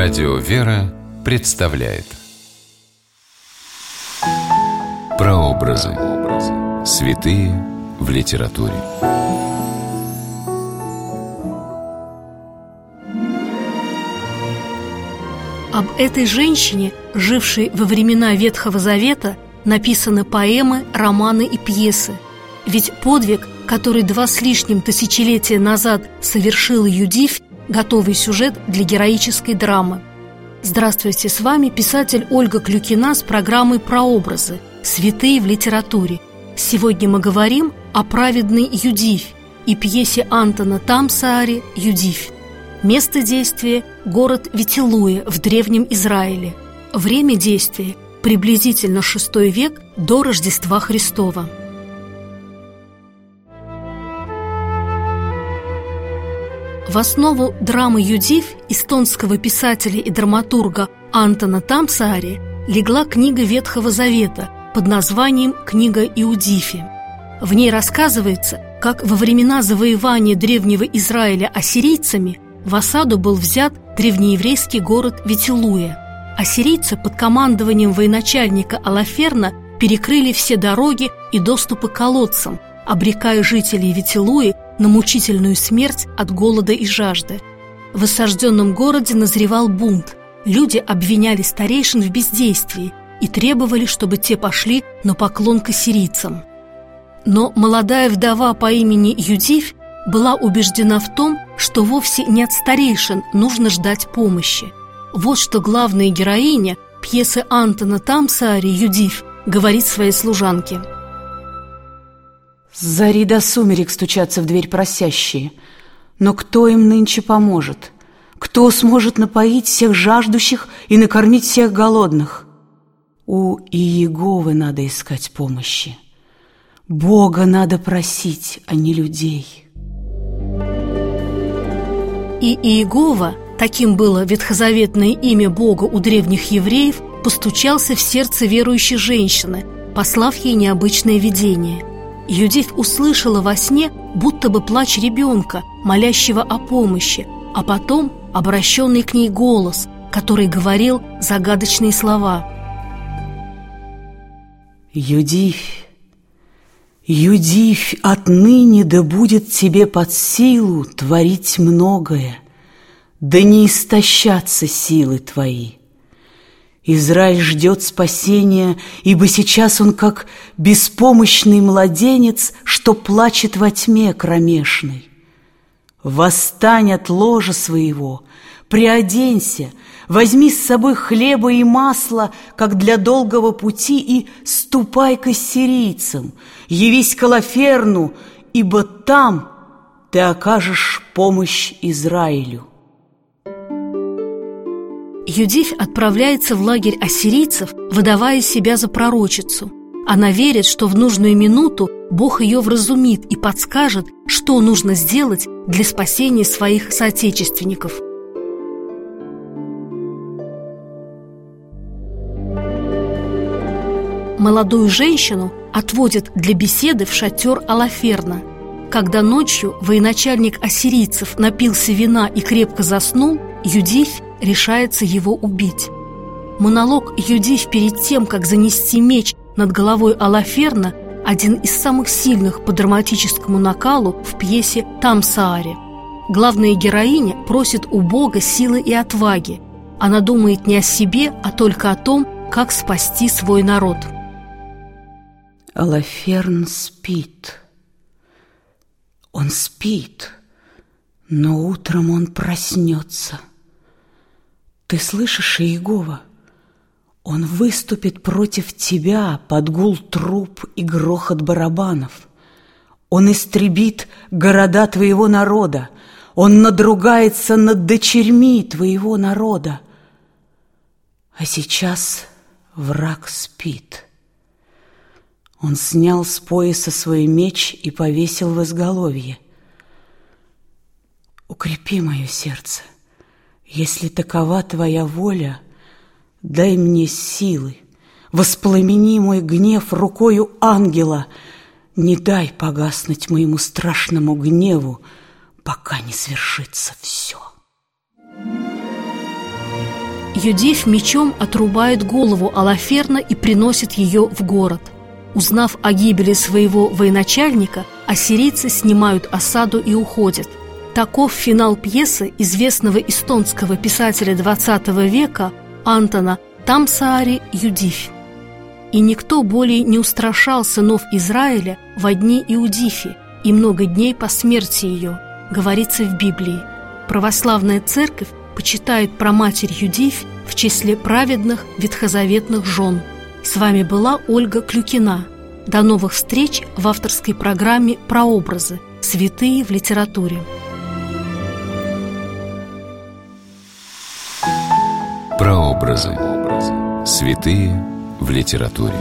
Радио «Вера» представляет Прообразы. Святые в литературе. Об этой женщине, жившей во времена Ветхого Завета, написаны поэмы, романы и пьесы. Ведь подвиг, который два с лишним тысячелетия назад совершил Юдивь, готовый сюжет для героической драмы. Здравствуйте, с вами писатель Ольга Клюкина с программой «Прообразы. Святые в литературе». Сегодня мы говорим о праведной Юдивь и пьесе Антона Тамсаари «Юдивь». Место действия – город Витилуя в Древнем Израиле. Время действия – приблизительно VI век до Рождества Христова. В основу драмы «Юдив» эстонского писателя и драматурга Антона Тамсаари легла книга Ветхого Завета под названием «Книга Иудифи». В ней рассказывается, как во времена завоевания древнего Израиля ассирийцами в осаду был взят древнееврейский город Витилуя. Ассирийцы под командованием военачальника Алаферна перекрыли все дороги и доступы к колодцам, обрекая жителей Витилуи на мучительную смерть от голода и жажды. В осажденном городе назревал бунт. Люди обвиняли старейшин в бездействии и требовали, чтобы те пошли на поклон к ассирийцам. Но молодая вдова по имени Юдивь была убеждена в том, что вовсе не от старейшин нужно ждать помощи. Вот что главная героиня пьесы Антона Тамсаари Юдивь говорит своей служанке – с зари до сумерек стучатся в дверь просящие. Но кто им нынче поможет? Кто сможет напоить всех жаждущих и накормить всех голодных? У Иеговы надо искать помощи. Бога надо просить, а не людей. И Иегова, таким было ветхозаветное имя Бога у древних евреев, постучался в сердце верующей женщины, послав ей необычное видение – Юдив услышала во сне будто бы плач ребенка, молящего о помощи, а потом обращенный к ней голос, который говорил загадочные слова. «Юдивь, Юдивь, отныне да будет тебе под силу творить многое, да не истощатся силы твои». Израиль ждет спасения, ибо сейчас он как беспомощный младенец, что плачет во тьме кромешной. Восстань от ложа своего, приоденься, возьми с собой хлеба и масла, как для долгого пути, и ступай к ассирийцам, явись к Алаферну, ибо там ты окажешь помощь Израилю. Юдивь отправляется в лагерь ассирийцев, выдавая себя за пророчицу. Она верит, что в нужную минуту Бог ее вразумит и подскажет, что нужно сделать для спасения своих соотечественников. Молодую женщину отводят для беседы в шатер Алаферна. Когда ночью военачальник ассирийцев напился вина и крепко заснул, Юдивь решается его убить. Монолог Юдив перед тем, как занести меч над головой Алаферна, один из самых сильных по драматическому накалу в пьесе «Тамсааре». Главная героиня просит у Бога силы и отваги. Она думает не о себе, а только о том, как спасти свой народ. Алаферн спит. Он спит, но утром он проснется – ты слышишь, Иегова? Он выступит против тебя под гул труп и грохот барабанов. Он истребит города твоего народа. Он надругается над дочерьми твоего народа. А сейчас враг спит. Он снял с пояса свой меч и повесил в изголовье. Укрепи мое сердце — если такова твоя воля, дай мне силы, Воспламени мой гнев рукою ангела, Не дай погаснуть моему страшному гневу, Пока не свершится все. Юдив мечом отрубает голову Алаферна и приносит ее в город. Узнав о гибели своего военачальника, ассирийцы снимают осаду и уходят. Таков финал пьесы известного эстонского писателя XX века Антона Тамсаари Юдифь. И никто более не устрашал сынов Израиля во дни Иудифи и много дней по смерти ее, говорится в Библии. Православная церковь почитает проматерь Юдифь в числе праведных ветхозаветных жен. С вами была Ольга Клюкина. До новых встреч в авторской программе «Прообразы. Святые в литературе». Прообразы. Святые в литературе.